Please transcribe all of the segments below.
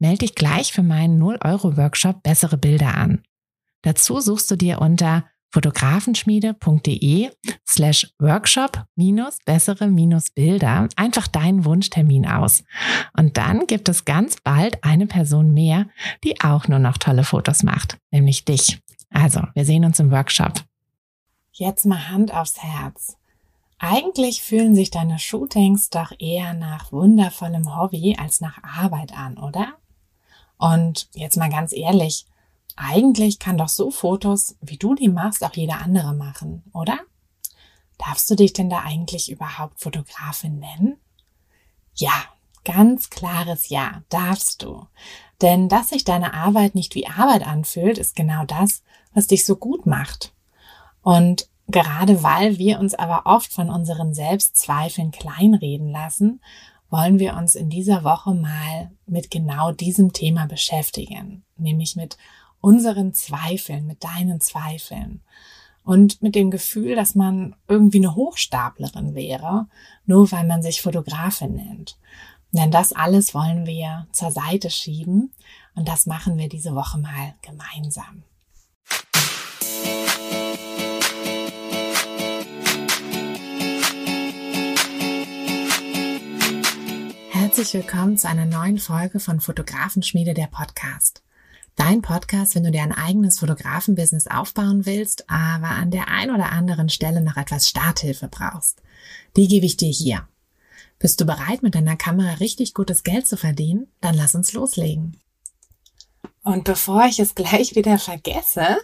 Melde dich gleich für meinen 0-Euro-Workshop Bessere Bilder an. Dazu suchst du dir unter fotografenschmiede.de slash workshop minus bessere minus Bilder einfach deinen Wunschtermin aus. Und dann gibt es ganz bald eine Person mehr, die auch nur noch tolle Fotos macht, nämlich dich. Also, wir sehen uns im Workshop. Jetzt mal Hand aufs Herz. Eigentlich fühlen sich deine Shootings doch eher nach wundervollem Hobby als nach Arbeit an, oder? Und jetzt mal ganz ehrlich, eigentlich kann doch so Fotos, wie du die machst, auch jeder andere machen, oder? Darfst du dich denn da eigentlich überhaupt Fotografin nennen? Ja, ganz klares Ja, darfst du. Denn dass sich deine Arbeit nicht wie Arbeit anfühlt, ist genau das, was dich so gut macht. Und Gerade weil wir uns aber oft von unseren Selbstzweifeln kleinreden lassen, wollen wir uns in dieser Woche mal mit genau diesem Thema beschäftigen, nämlich mit unseren Zweifeln, mit deinen Zweifeln und mit dem Gefühl, dass man irgendwie eine Hochstaplerin wäre, nur weil man sich Fotografin nennt. Denn das alles wollen wir zur Seite schieben und das machen wir diese Woche mal gemeinsam. Herzlich willkommen zu einer neuen Folge von Fotografenschmiede der Podcast. Dein Podcast, wenn du dir ein eigenes Fotografenbusiness aufbauen willst, aber an der ein oder anderen Stelle noch etwas Starthilfe brauchst. Die gebe ich dir hier. Bist du bereit, mit deiner Kamera richtig gutes Geld zu verdienen? Dann lass uns loslegen. Und bevor ich es gleich wieder vergesse,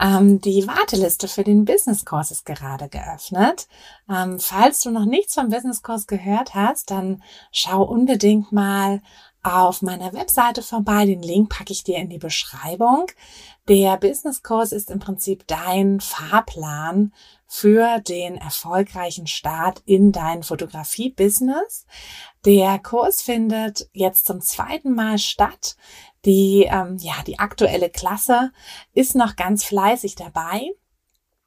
ähm, die Warteliste für den Business Course ist gerade geöffnet. Ähm, falls du noch nichts vom Business Course gehört hast, dann schau unbedingt mal auf meiner Webseite vorbei. Den Link packe ich dir in die Beschreibung. Der Business Course ist im Prinzip dein Fahrplan für den erfolgreichen Start in dein Fotografie-Business. Der Kurs findet jetzt zum zweiten Mal statt. Die, ähm, ja, die aktuelle Klasse ist noch ganz fleißig dabei.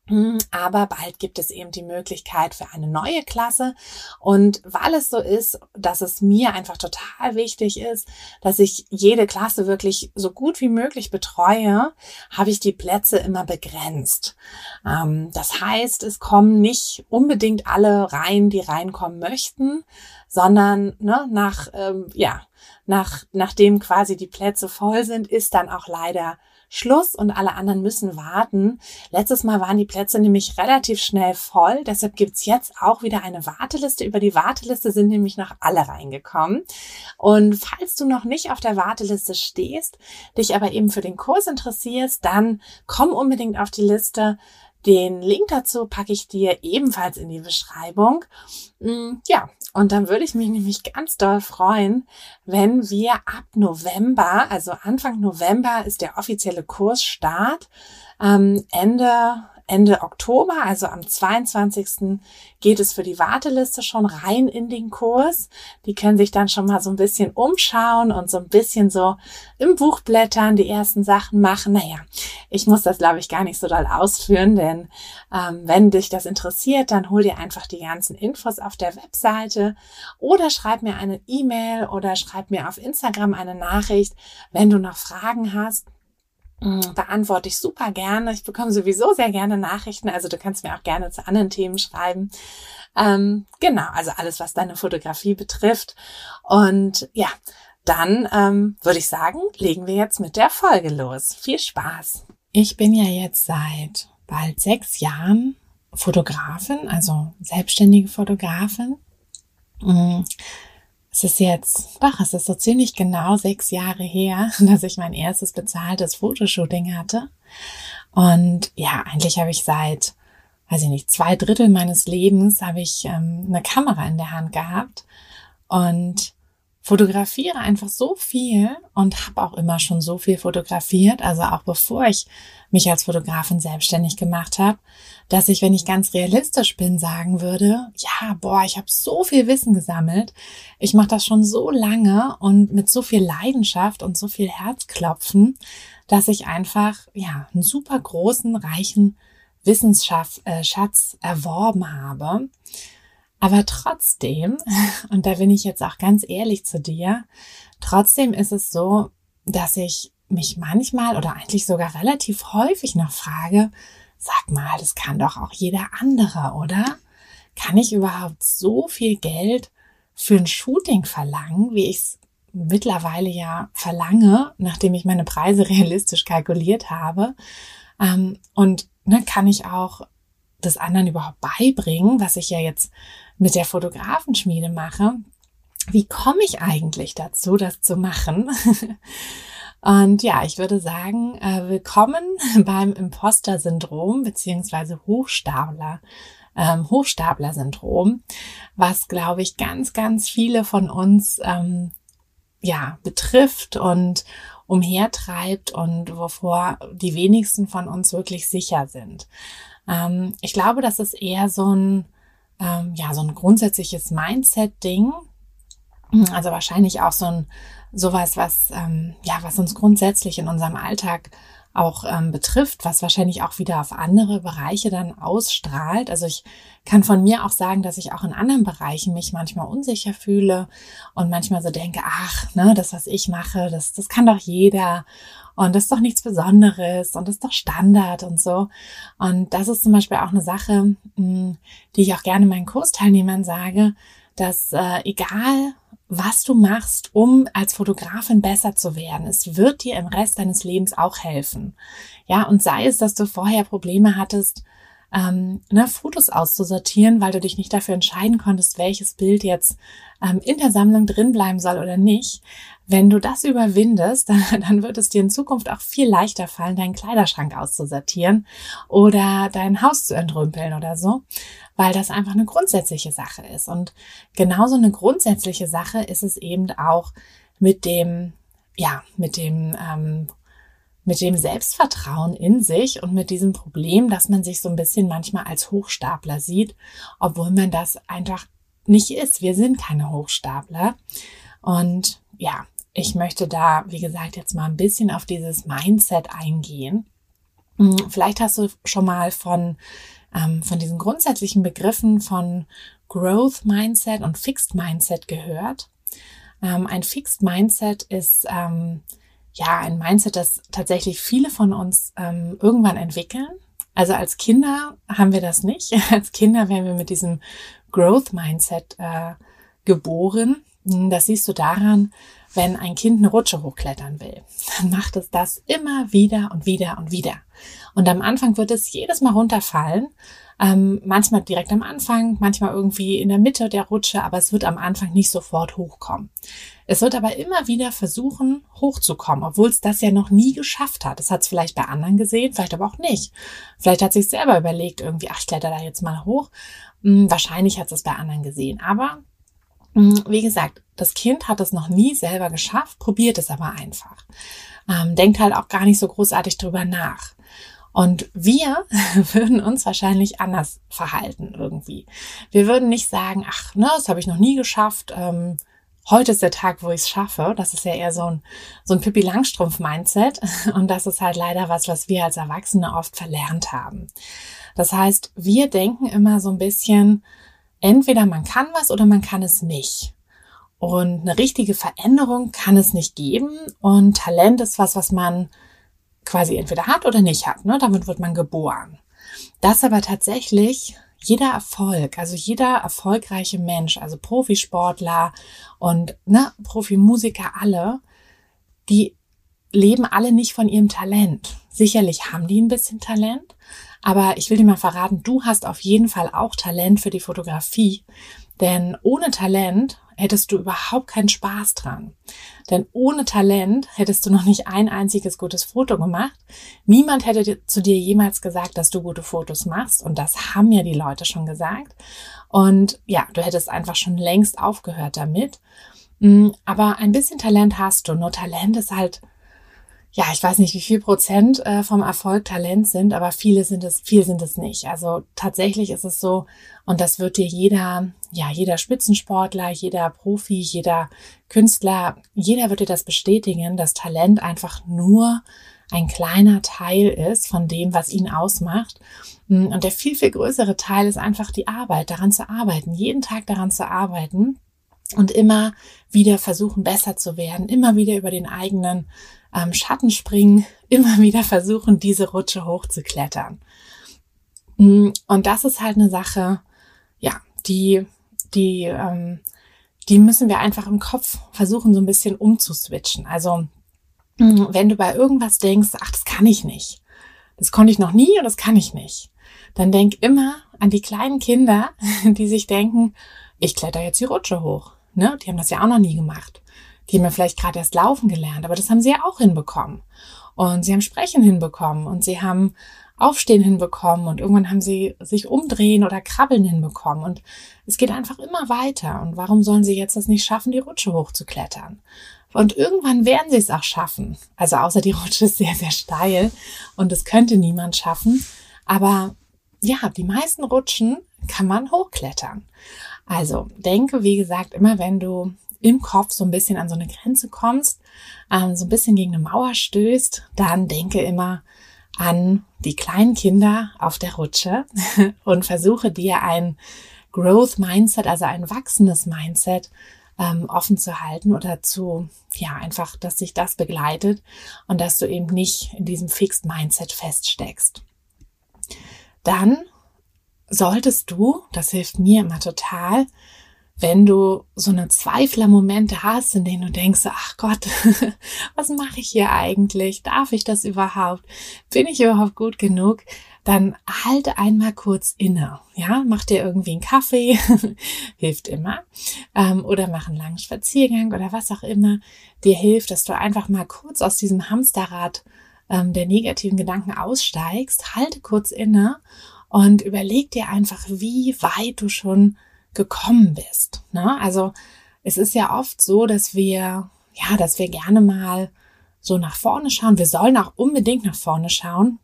Hm, aber bald gibt es eben die Möglichkeit für eine neue Klasse. Und weil es so ist, dass es mir einfach total wichtig ist, dass ich jede Klasse wirklich so gut wie möglich betreue, habe ich die Plätze immer begrenzt. Ähm, das heißt, es kommen nicht unbedingt alle rein, die reinkommen möchten, sondern ne, nach, ähm, ja, nach, nachdem quasi die Plätze voll sind, ist dann auch leider Schluss und alle anderen müssen warten. Letztes Mal waren die Plätze nämlich relativ schnell voll. Deshalb gibt's jetzt auch wieder eine Warteliste. Über die Warteliste sind nämlich noch alle reingekommen. Und falls du noch nicht auf der Warteliste stehst, dich aber eben für den Kurs interessierst, dann komm unbedingt auf die Liste. Den Link dazu packe ich dir ebenfalls in die Beschreibung. Mm, ja, und dann würde ich mich nämlich ganz doll freuen, wenn wir ab November, also Anfang November ist der offizielle Kursstart, ähm, Ende, Ende Oktober, also am 22. geht es für die Warteliste schon rein in den Kurs. Die können sich dann schon mal so ein bisschen umschauen und so ein bisschen so im Buch blättern, die ersten Sachen machen. Naja, ich muss das, glaube ich, gar nicht so doll ausführen, denn ähm, wenn dich das interessiert, dann hol dir einfach die ganzen Infos auf der Webseite oder schreib mir eine E-Mail oder schreib mir auf Instagram eine Nachricht, wenn du noch Fragen hast. Mm, beantworte ich super gerne. Ich bekomme sowieso sehr gerne Nachrichten, also du kannst mir auch gerne zu anderen Themen schreiben. Ähm, genau, also alles, was deine Fotografie betrifft. Und ja, dann ähm, würde ich sagen, legen wir jetzt mit der Folge los. Viel Spaß. Ich bin ja jetzt seit bald sechs Jahren Fotografin, also selbstständige Fotografin. Mm, es ist jetzt, ach, es ist so ziemlich genau sechs Jahre her, dass ich mein erstes bezahltes Fotoshooting hatte. Und ja, eigentlich habe ich seit, weiß ich nicht, zwei Drittel meines Lebens habe ich ähm, eine Kamera in der Hand gehabt. Und fotografiere einfach so viel und habe auch immer schon so viel fotografiert, also auch bevor ich mich als Fotografin selbstständig gemacht habe, dass ich, wenn ich ganz realistisch bin, sagen würde, ja, boah, ich habe so viel Wissen gesammelt, ich mache das schon so lange und mit so viel Leidenschaft und so viel Herzklopfen, dass ich einfach ja einen super großen, reichen Wissensschatz äh, erworben habe. Aber trotzdem, und da bin ich jetzt auch ganz ehrlich zu dir, trotzdem ist es so, dass ich mich manchmal oder eigentlich sogar relativ häufig noch frage, sag mal, das kann doch auch jeder andere, oder? Kann ich überhaupt so viel Geld für ein Shooting verlangen, wie ich es mittlerweile ja verlange, nachdem ich meine Preise realistisch kalkuliert habe? Ähm, und ne, kann ich auch das anderen überhaupt beibringen, was ich ja jetzt mit der Fotografenschmiede mache? Wie komme ich eigentlich dazu, das zu machen? Und ja, ich würde sagen, äh, willkommen beim Imposter-Syndrom beziehungsweise Hochstapler. Ähm, Hochstapler-Syndrom, was, glaube ich, ganz, ganz viele von uns ähm, ja betrifft und umhertreibt und wovor die wenigsten von uns wirklich sicher sind. Ähm, ich glaube, das ist eher so ein ähm, ja so ein grundsätzliches Mindset-Ding, also wahrscheinlich auch so ein sowas, was ähm, ja, was uns grundsätzlich in unserem Alltag auch ähm, betrifft, was wahrscheinlich auch wieder auf andere Bereiche dann ausstrahlt. Also ich kann von mir auch sagen, dass ich auch in anderen Bereichen mich manchmal unsicher fühle und manchmal so denke, ach, ne, das, was ich mache, das, das kann doch jeder und das ist doch nichts Besonderes und das ist doch Standard und so. Und das ist zum Beispiel auch eine Sache, hm, die ich auch gerne meinen Kursteilnehmern sage, dass äh, egal was du machst, um als Fotografin besser zu werden. Es wird dir im Rest deines Lebens auch helfen. Ja, und sei es, dass du vorher Probleme hattest, ähm, ne, Fotos auszusortieren, weil du dich nicht dafür entscheiden konntest, welches Bild jetzt ähm, in der Sammlung drin bleiben soll oder nicht. Wenn du das überwindest, dann, dann wird es dir in Zukunft auch viel leichter fallen, deinen Kleiderschrank auszusortieren oder dein Haus zu entrümpeln oder so, weil das einfach eine grundsätzliche Sache ist. Und genauso eine grundsätzliche Sache ist es eben auch mit dem, ja, mit dem ähm, mit dem Selbstvertrauen in sich und mit diesem Problem, dass man sich so ein bisschen manchmal als Hochstapler sieht, obwohl man das einfach nicht ist. Wir sind keine Hochstapler. Und ja, ich möchte da, wie gesagt, jetzt mal ein bisschen auf dieses Mindset eingehen. Hm, vielleicht hast du schon mal von, ähm, von diesen grundsätzlichen Begriffen von Growth Mindset und Fixed Mindset gehört. Ähm, ein Fixed Mindset ist ähm, ja ein Mindset, das tatsächlich viele von uns ähm, irgendwann entwickeln. Also als Kinder haben wir das nicht. Als Kinder werden wir mit diesem Growth Mindset äh, geboren. Das siehst du daran, wenn ein Kind eine Rutsche hochklettern will, dann macht es das immer wieder und wieder und wieder. Und am Anfang wird es jedes Mal runterfallen. Ähm, manchmal direkt am Anfang, manchmal irgendwie in der Mitte der Rutsche, aber es wird am Anfang nicht sofort hochkommen. Es wird aber immer wieder versuchen, hochzukommen, obwohl es das ja noch nie geschafft hat. Es hat es vielleicht bei anderen gesehen, vielleicht aber auch nicht. Vielleicht hat sich selber überlegt, irgendwie, ach, ich kletter da jetzt mal hoch. Hm, wahrscheinlich hat es bei anderen gesehen. Aber wie gesagt, das Kind hat es noch nie selber geschafft, probiert es aber einfach. Ähm, denkt halt auch gar nicht so großartig drüber nach. Und wir würden uns wahrscheinlich anders verhalten irgendwie. Wir würden nicht sagen, ach, ne, das habe ich noch nie geschafft. Ähm, heute ist der Tag, wo ich es schaffe. Das ist ja eher so ein, so ein Pippi Langstrumpf-Mindset. Und das ist halt leider was, was wir als Erwachsene oft verlernt haben. Das heißt, wir denken immer so ein bisschen, entweder man kann was oder man kann es nicht. Und eine richtige Veränderung kann es nicht geben. Und Talent ist was, was man quasi entweder hat oder nicht hat. Ne? Damit wird man geboren. Das aber tatsächlich jeder Erfolg, also jeder erfolgreiche Mensch, also Profisportler und ne, Profimusiker alle, die leben alle nicht von ihrem Talent. Sicherlich haben die ein bisschen Talent, aber ich will dir mal verraten, du hast auf jeden Fall auch Talent für die Fotografie. Denn ohne Talent hättest du überhaupt keinen Spaß dran. Denn ohne Talent hättest du noch nicht ein einziges gutes Foto gemacht. Niemand hätte zu dir jemals gesagt, dass du gute Fotos machst. Und das haben ja die Leute schon gesagt. Und ja, du hättest einfach schon längst aufgehört damit. Mm, aber ein bisschen Talent hast du. Nur Talent ist halt, ja, ich weiß nicht, wie viel Prozent äh, vom Erfolg Talent sind, aber viele sind es, viel sind es nicht. Also tatsächlich ist es so, und das wird dir jeder, ja, jeder Spitzensportler, jeder Profi, jeder Künstler, jeder wird dir das bestätigen, dass Talent einfach nur ein kleiner Teil ist von dem, was ihn ausmacht. Mm, und der viel, viel größere Teil ist einfach die Arbeit, daran zu arbeiten, jeden Tag daran zu arbeiten und immer wieder versuchen, besser zu werden, immer wieder über den eigenen ähm, Schatten springen, immer wieder versuchen, diese Rutsche hochzuklettern. Mm, und das ist halt eine Sache, ja, die, die, ähm, die müssen wir einfach im Kopf versuchen, so ein bisschen umzuswitchen. Also, mm, wenn du bei irgendwas denkst, ach, das kann ich nicht. Das konnte ich noch nie und das kann ich nicht. Dann denk immer an die kleinen Kinder, die sich denken, ich kletter jetzt die Rutsche hoch. Ne? Die haben das ja auch noch nie gemacht. Die haben ja vielleicht gerade erst laufen gelernt, aber das haben sie ja auch hinbekommen. Und sie haben Sprechen hinbekommen und sie haben Aufstehen hinbekommen und irgendwann haben sie sich umdrehen oder krabbeln hinbekommen. Und es geht einfach immer weiter. Und warum sollen sie jetzt das nicht schaffen, die Rutsche hochzuklettern? Und irgendwann werden sie es auch schaffen. Also außer die Rutsche ist sehr, sehr steil und das könnte niemand schaffen. Aber ja, die meisten Rutschen kann man hochklettern. Also denke, wie gesagt, immer wenn du im Kopf so ein bisschen an so eine Grenze kommst, ähm, so ein bisschen gegen eine Mauer stößt, dann denke immer an die kleinen Kinder auf der Rutsche und versuche dir ein Growth Mindset, also ein wachsendes Mindset ähm, offen zu halten oder zu, ja, einfach, dass sich das begleitet und dass du eben nicht in diesem Fixed Mindset feststeckst. Dann solltest du, das hilft mir immer total, wenn du so eine Zweiflermomente hast, in denen du denkst, ach Gott, was mache ich hier eigentlich? Darf ich das überhaupt? Bin ich überhaupt gut genug? Dann halte einmal kurz inne. Ja, mach dir irgendwie einen Kaffee, hilft immer. Ähm, oder mach einen langen Spaziergang oder was auch immer dir hilft, dass du einfach mal kurz aus diesem Hamsterrad ähm, der negativen Gedanken aussteigst. Halte kurz inne und überleg dir einfach, wie weit du schon gekommen bist. Ne? Also es ist ja oft so, dass wir, ja, dass wir gerne mal so nach vorne schauen. Wir sollen auch unbedingt nach vorne schauen.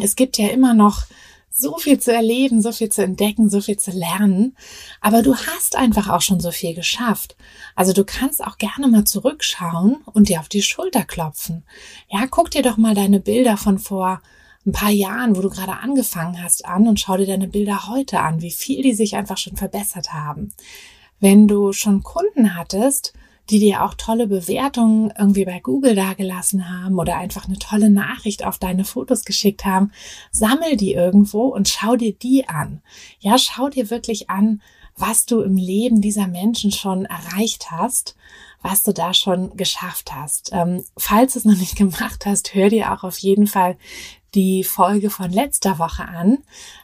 Es gibt ja immer noch so viel zu erleben, so viel zu entdecken, so viel zu lernen. Aber du hast einfach auch schon so viel geschafft. Also du kannst auch gerne mal zurückschauen und dir auf die Schulter klopfen. Ja, guck dir doch mal deine Bilder von vor ein paar Jahren, wo du gerade angefangen hast, an und schau dir deine Bilder heute an, wie viel die sich einfach schon verbessert haben. Wenn du schon Kunden hattest, die dir auch tolle Bewertungen irgendwie bei Google dagelassen haben oder einfach eine tolle Nachricht auf deine Fotos geschickt haben, sammel die irgendwo und schau dir die an. Ja, schau dir wirklich an, was du im Leben dieser Menschen schon erreicht hast, was du da schon geschafft hast. Ähm, falls du es noch nicht gemacht hast, hör dir auch auf jeden Fall die Folge von letzter Woche an.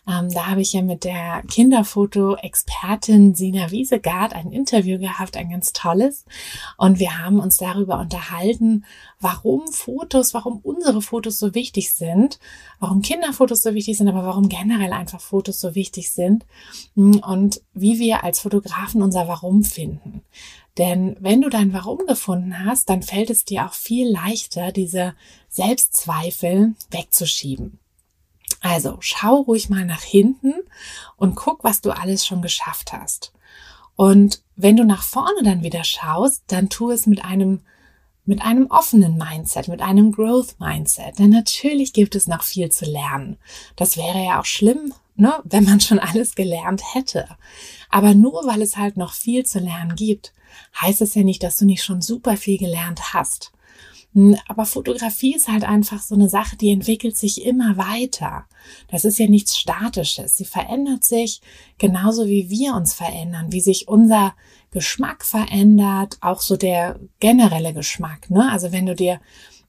Ähm, da habe ich ja mit der Kinderfoto-Expertin Sina Wiesegard ein Interview gehabt, ein ganz tolles. Und wir haben uns darüber unterhalten, warum Fotos, warum unsere Fotos so wichtig sind, warum Kinderfotos so wichtig sind, aber warum generell einfach Fotos so wichtig sind hm, und wie wir als Fotografen unser Warum finden. Denn wenn du dein Warum gefunden hast, dann fällt es dir auch viel leichter, diese Selbstzweifel wegzuschieben. Also schau ruhig mal nach hinten und guck, was du alles schon geschafft hast. Und wenn du nach vorne dann wieder schaust, dann tu es mit einem mit einem offenen Mindset, mit einem Growth Mindset. Denn natürlich gibt es noch viel zu lernen. Das wäre ja auch schlimm, ne, wenn man schon alles gelernt hätte. Aber nur weil es halt noch viel zu lernen gibt, heißt es ja nicht, dass du nicht schon super viel gelernt hast. Hm, aber Fotografie ist halt einfach so eine Sache, die entwickelt sich immer weiter. Das ist ja nichts Statisches. Sie verändert sich genauso wie wir uns verändern, wie sich unser Geschmack verändert, auch so der generelle Geschmack. Ne? Also wenn du dir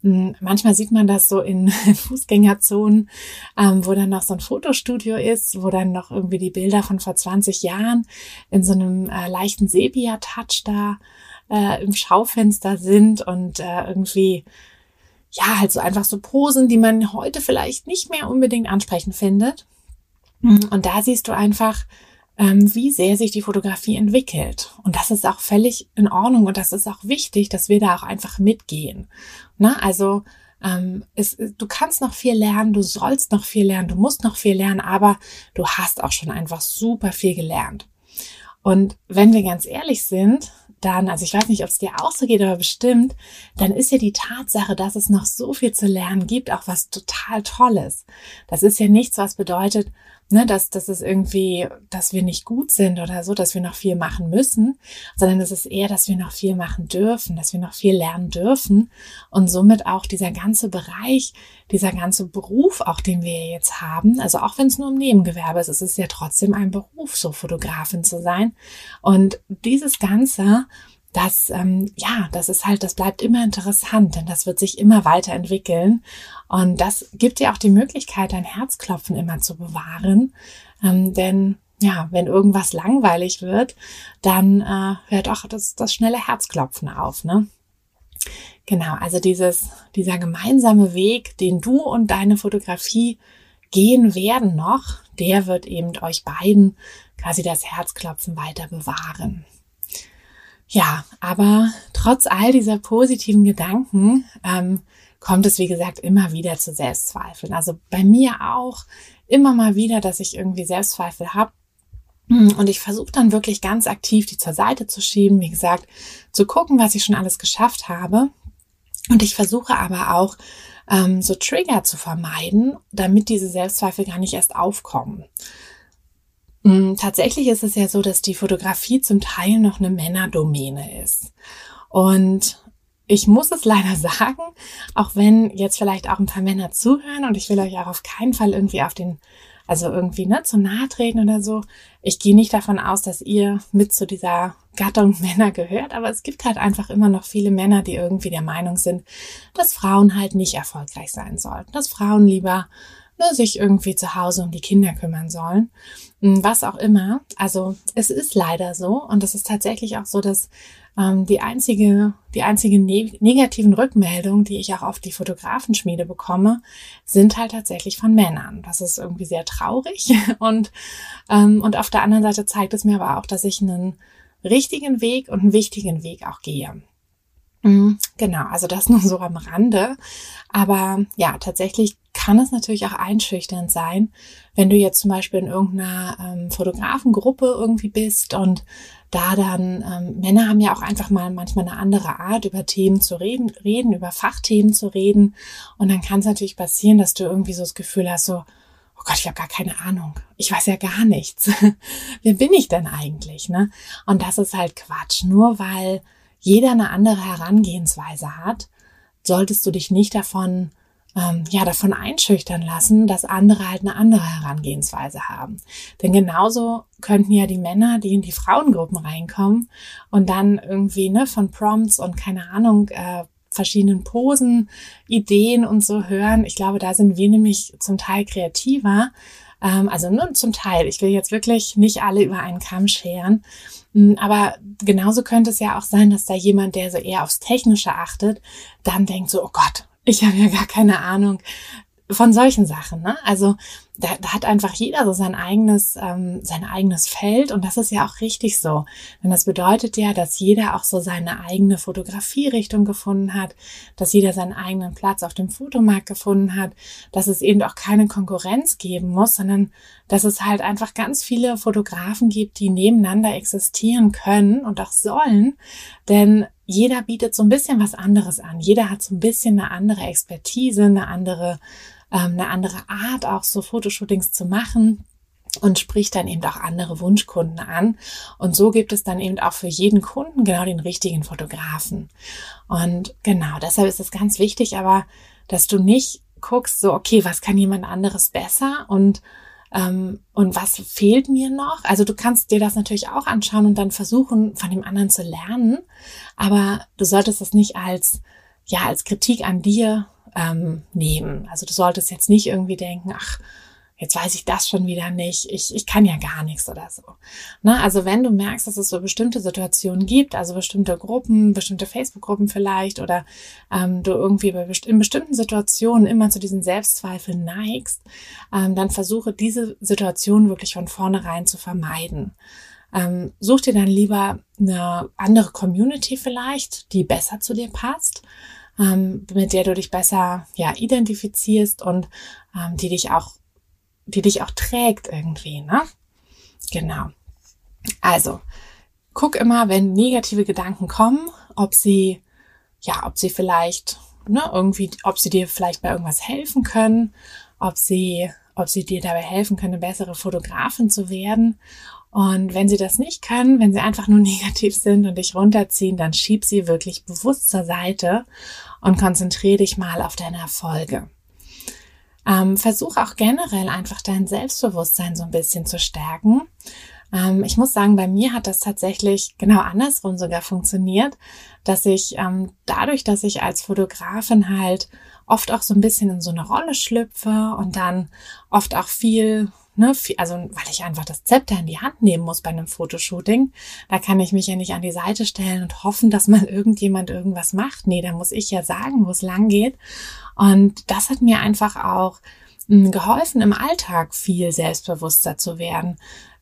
Manchmal sieht man das so in Fußgängerzonen, ähm, wo dann noch so ein Fotostudio ist, wo dann noch irgendwie die Bilder von vor 20 Jahren in so einem äh, leichten Sepia-Touch da äh, im Schaufenster sind und äh, irgendwie ja, halt so einfach so Posen, die man heute vielleicht nicht mehr unbedingt ansprechend findet. Hm, und da siehst du einfach, ähm, wie sehr sich die Fotografie entwickelt. Und das ist auch völlig in Ordnung und das ist auch wichtig, dass wir da auch einfach mitgehen. Na, also ähm, es, du kannst noch viel lernen, du sollst noch viel lernen, du musst noch viel lernen, aber du hast auch schon einfach super viel gelernt. Und wenn wir ganz ehrlich sind, dann, also ich weiß nicht, ob es dir auch so geht, aber bestimmt, dann ist ja die Tatsache, dass es noch so viel zu lernen gibt, auch was total Tolles. Das ist ja nichts, was bedeutet, ne, dass, dass es irgendwie, dass wir nicht gut sind oder so, dass wir noch viel machen müssen, sondern es ist eher, dass wir noch viel machen dürfen, dass wir noch viel lernen dürfen und somit auch dieser ganze Bereich, dieser ganze Beruf, auch den wir jetzt haben, also auch wenn es nur im Nebengewerbe ist, es ist ja trotzdem ein Beruf, so Fotografin zu sein. Und dieses Ganze, das, ähm, ja, das ist halt, das bleibt immer interessant, denn das wird sich immer weiterentwickeln. Und das gibt dir auch die Möglichkeit, dein Herzklopfen immer zu bewahren. Ähm, denn ja, wenn irgendwas langweilig wird, dann äh, hört auch das, das schnelle Herzklopfen auf, ne? Genau, also dieses, dieser gemeinsame Weg, den du und deine Fotografie gehen werden noch, der wird eben euch beiden quasi das Herzklopfen weiter bewahren. Ja, aber trotz all dieser positiven Gedanken ähm, kommt es, wie gesagt, immer wieder zu Selbstzweifeln. Also bei mir auch immer mal wieder, dass ich irgendwie Selbstzweifel habe. Und ich versuche dann wirklich ganz aktiv, die zur Seite zu schieben, wie gesagt, zu gucken, was ich schon alles geschafft habe. Und ich versuche aber auch, ähm, so Trigger zu vermeiden, damit diese Selbstzweifel gar nicht erst aufkommen. Mm, tatsächlich ist es ja so, dass die Fotografie zum Teil noch eine Männerdomäne ist. Und ich muss es leider sagen, auch wenn jetzt vielleicht auch ein paar Männer zuhören und ich will euch auch auf keinen Fall irgendwie auf den, also irgendwie ne, zu nahe treten oder so. Ich gehe nicht davon aus, dass ihr mit zu dieser Gattung Männer gehört, aber es gibt halt einfach immer noch viele Männer, die irgendwie der Meinung sind, dass Frauen halt nicht erfolgreich sein sollten, dass Frauen lieber ne, sich irgendwie zu Hause um die Kinder kümmern sollen. Hm, was auch immer. Also es ist leider so und es ist tatsächlich auch so, dass ähm, die einzige, die einzige ne negativen Rückmeldungen, die ich auch auf die Fotografenschmiede bekomme, sind halt tatsächlich von Männern. Das ist irgendwie sehr traurig und ähm, und auf der anderen Seite zeigt es mir aber auch, dass ich einen richtigen Weg und einen wichtigen Weg auch gehe. Mhm. Genau, also das nur so am Rande. Aber ja, tatsächlich kann es natürlich auch einschüchternd sein, wenn du jetzt zum Beispiel in irgendeiner ähm, Fotografengruppe irgendwie bist und da dann, ähm, Männer haben ja auch einfach mal manchmal eine andere Art, über Themen zu reden, reden, über Fachthemen zu reden. Und dann kann es natürlich passieren, dass du irgendwie so das Gefühl hast, so, oh Gott, ich habe gar keine Ahnung. Ich weiß ja gar nichts. Wer bin ich denn eigentlich? Ne? Und das ist halt Quatsch. Nur weil jeder eine andere Herangehensweise hat, solltest du dich nicht davon ähm, ja davon einschüchtern lassen, dass andere halt eine andere Herangehensweise haben. Denn genauso könnten ja die Männer, die in die Frauengruppen reinkommen und dann irgendwie ne von Prompts und keine Ahnung äh, verschiedenen Posen, Ideen und so hören. Ich glaube, da sind wir nämlich zum Teil kreativer. Ähm, also nur zum Teil. Ich will jetzt wirklich nicht alle über einen Kamm scheren. Hm, aber genauso könnte es ja auch sein, dass da jemand, der so eher aufs Technische achtet, dann denkt so, oh Gott, ich habe ja gar keine Ahnung von solchen Sachen. Ne? Also da, da hat einfach jeder so sein eigenes, ähm, sein eigenes Feld und das ist ja auch richtig so. Denn das bedeutet ja, dass jeder auch so seine eigene Fotografierichtung gefunden hat, dass jeder seinen eigenen Platz auf dem Fotomarkt gefunden hat, dass es eben auch keine Konkurrenz geben muss, sondern dass es halt einfach ganz viele Fotografen gibt, die nebeneinander existieren können und auch sollen. Denn jeder bietet so ein bisschen was anderes an. Jeder hat so ein bisschen eine andere Expertise, eine andere, ähm, eine andere Art, auch so Fotoshootings zu machen und spricht dann eben auch andere Wunschkunden an. Und so gibt es dann eben auch für jeden Kunden genau den richtigen Fotografen. Und genau, deshalb ist es ganz wichtig, aber dass du nicht guckst, so, okay, was kann jemand anderes besser und ähm, und was fehlt mir noch? Also du kannst dir das natürlich auch anschauen und dann versuchen, von dem anderen zu lernen, aber du solltest das nicht als ja als Kritik an dir ähm, nehmen. Also du solltest jetzt nicht irgendwie denken, ach jetzt weiß ich das schon wieder nicht, ich, ich kann ja gar nichts oder so. Na, also wenn du merkst, dass es so bestimmte Situationen gibt, also bestimmte Gruppen, bestimmte Facebook-Gruppen vielleicht oder ähm, du irgendwie bei best in bestimmten Situationen immer zu diesen Selbstzweifeln neigst, ähm, dann versuche diese Situation wirklich von vornherein zu vermeiden. Ähm, such dir dann lieber eine andere Community vielleicht, die besser zu dir passt ähm, mit der du dich besser ja identifizierst und ähm, die dich auch die dich auch trägt irgendwie, ne? Genau. Also, guck immer, wenn negative Gedanken kommen, ob sie, ja, ob sie vielleicht, ne, irgendwie, ob sie dir vielleicht bei irgendwas helfen können, ob sie, ob sie dir dabei helfen können, eine bessere Fotografin zu werden. Und wenn sie das nicht können, wenn sie einfach nur negativ sind und dich runterziehen, dann schieb sie wirklich bewusst zur Seite und konzentriere dich mal auf deine Erfolge. Ähm, versuch auch generell einfach dein Selbstbewusstsein so ein bisschen zu stärken. Ähm, ich muss sagen, bei mir hat das tatsächlich genau andersrum sogar funktioniert, dass ich ähm, dadurch, dass ich als Fotografin halt oft auch so ein bisschen in so eine Rolle schlüpfe und dann oft auch viel Ne, also weil ich einfach das Zepter in die Hand nehmen muss bei einem Fotoshooting. Da kann ich mich ja nicht an die Seite stellen und hoffen, dass mal irgendjemand irgendwas macht. Nee, da muss ich ja sagen, wo es lang geht. Und das hat mir einfach auch hm, geholfen, im Alltag viel selbstbewusster zu werden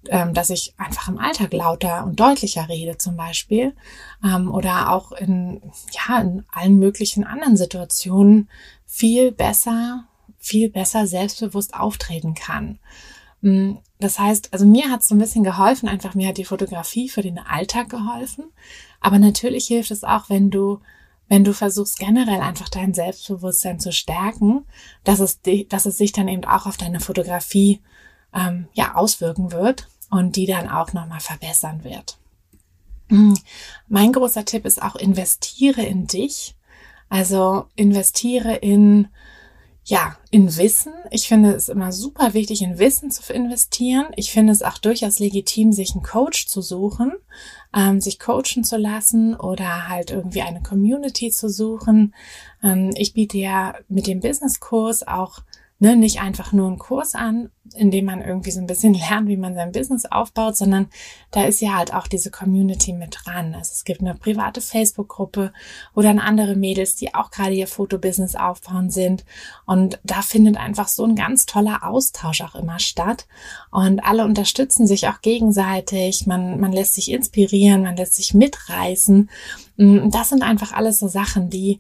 ähm, dass ich einfach im Alltag lauter und deutlicher rede zum Beispiel ähm, oder auch in ja in allen möglichen anderen Situationen viel besser viel besser selbstbewusst auftreten kann. Mm, das heißt, also mir hat es so ein bisschen geholfen, einfach mir hat die Fotografie für den Alltag geholfen. Aber natürlich hilft es auch, wenn du, wenn du versuchst, generell einfach dein Selbstbewusstsein zu stärken, dass es, dass es sich dann eben auch auf deine Fotografie ähm, ja auswirken wird und die dann auch nochmal verbessern wird. Mm, mein großer Tipp ist auch, investiere in dich. Also investiere in ja, in Wissen. Ich finde es immer super wichtig, in Wissen zu investieren. Ich finde es auch durchaus legitim, sich einen Coach zu suchen, ähm, sich coachen zu lassen oder halt irgendwie eine Community zu suchen. Ähm, ich biete ja mit dem Business-Kurs auch ne, nicht einfach nur einen Kurs an, in dem man irgendwie so ein bisschen lernt, wie man sein Business aufbaut, sondern da ist ja halt auch diese Community mit dran. Also es gibt eine private Facebook-Gruppe, dann andere Mädels, die auch gerade ihr Fotobusiness aufbauen sind. Und da findet einfach so ein ganz toller Austausch auch immer statt. Und alle unterstützen sich auch gegenseitig. Man, man lässt sich inspirieren, man lässt sich mitreißen. Das sind einfach alles so Sachen, die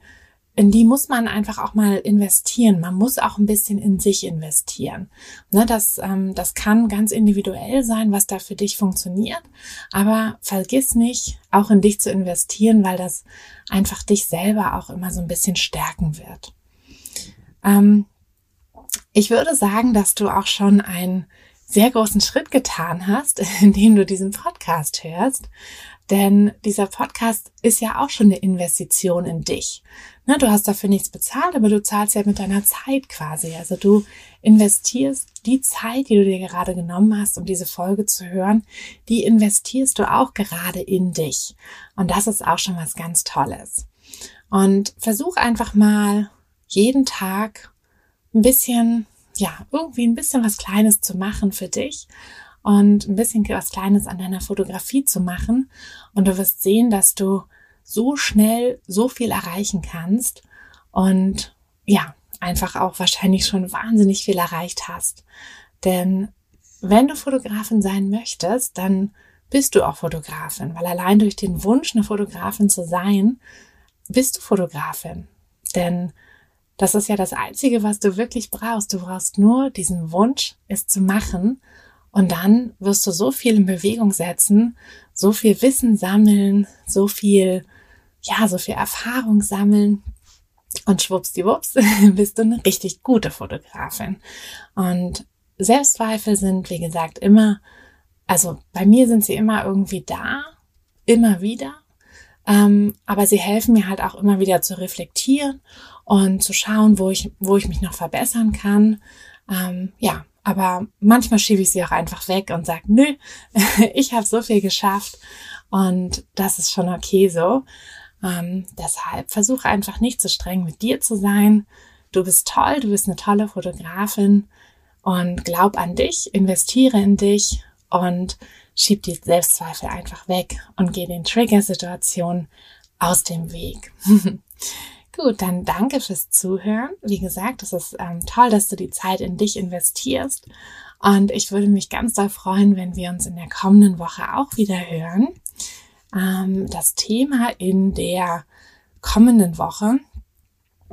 in die muss man einfach auch mal investieren. Man muss auch ein bisschen in sich investieren. Ne, das, ähm, das kann ganz individuell sein, was da für dich funktioniert. Aber vergiss nicht, auch in dich zu investieren, weil das einfach dich selber auch immer so ein bisschen stärken wird. Ähm, ich würde sagen, dass du auch schon einen sehr großen Schritt getan hast, indem du diesen Podcast hörst. Denn dieser Podcast ist ja auch schon eine Investition in dich. Ne, du hast dafür nichts bezahlt, aber du zahlst ja mit deiner Zeit quasi. Also du investierst die Zeit, die du dir gerade genommen hast, um diese Folge zu hören, die investierst du auch gerade in dich. Und das ist auch schon was ganz Tolles. Und versuch einfach mal jeden Tag ein bisschen, ja, irgendwie ein bisschen was Kleines zu machen für dich und ein bisschen was Kleines an deiner Fotografie zu machen. Und du wirst sehen, dass du so schnell so viel erreichen kannst und ja, einfach auch wahrscheinlich schon wahnsinnig viel erreicht hast. Denn wenn du Fotografin sein möchtest, dann bist du auch Fotografin, weil allein durch den Wunsch, eine Fotografin zu sein, bist du Fotografin. Denn das ist ja das Einzige, was du wirklich brauchst. Du brauchst nur diesen Wunsch, es zu machen. Und dann wirst du so viel in Bewegung setzen, so viel Wissen sammeln, so viel ja, so viel Erfahrung sammeln. Und schwuppsdiwupps bist du eine richtig gute Fotografin. Und Selbstzweifel sind, wie gesagt, immer, also bei mir sind sie immer irgendwie da, immer wieder. Ähm, aber sie helfen mir halt auch immer wieder zu reflektieren und zu schauen, wo ich, wo ich mich noch verbessern kann. Ähm, ja, aber manchmal schiebe ich sie auch einfach weg und sage, nö, ich habe so viel geschafft und das ist schon okay so. Ähm, deshalb versuche einfach nicht zu streng mit dir zu sein. Du bist toll, du bist eine tolle Fotografin Und glaub an dich, investiere in dich und schieb die Selbstzweifel einfach weg und geh den Trigger-Situationen aus dem Weg. Gut, dann danke fürs Zuhören. Wie gesagt, es ist ähm, toll, dass du die Zeit in dich investierst. Und ich würde mich ganz doll freuen, wenn wir uns in der kommenden Woche auch wieder hören. Ähm, das Thema in der kommenden Woche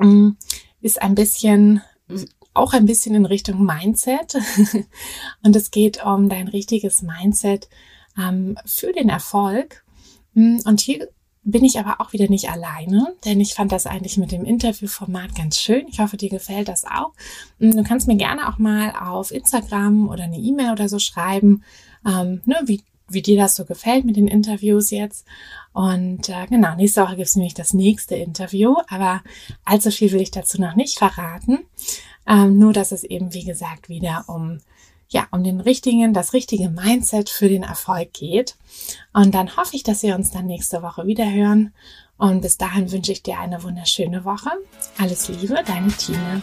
ähm, ist ein bisschen, auch ein bisschen in Richtung Mindset. Und es geht um dein richtiges Mindset ähm, für den Erfolg. Und hier bin ich aber auch wieder nicht alleine, denn ich fand das eigentlich mit dem Interviewformat ganz schön. Ich hoffe, dir gefällt das auch. Mm, du kannst mir gerne auch mal auf Instagram oder eine E-Mail oder so schreiben, ähm, ne, wie, wie dir das so gefällt mit den Interviews jetzt. Und äh, genau, nächste Woche gibt es nämlich das nächste Interview, aber allzu viel will ich dazu noch nicht verraten. Ähm, nur, dass es eben, wie gesagt, wieder um ja, um den richtigen, das richtige Mindset für den Erfolg geht. Und dann hoffe ich, dass wir uns dann nächste Woche wieder hören. Und bis dahin wünsche ich dir eine wunderschöne Woche. Alles Liebe, deine Tine.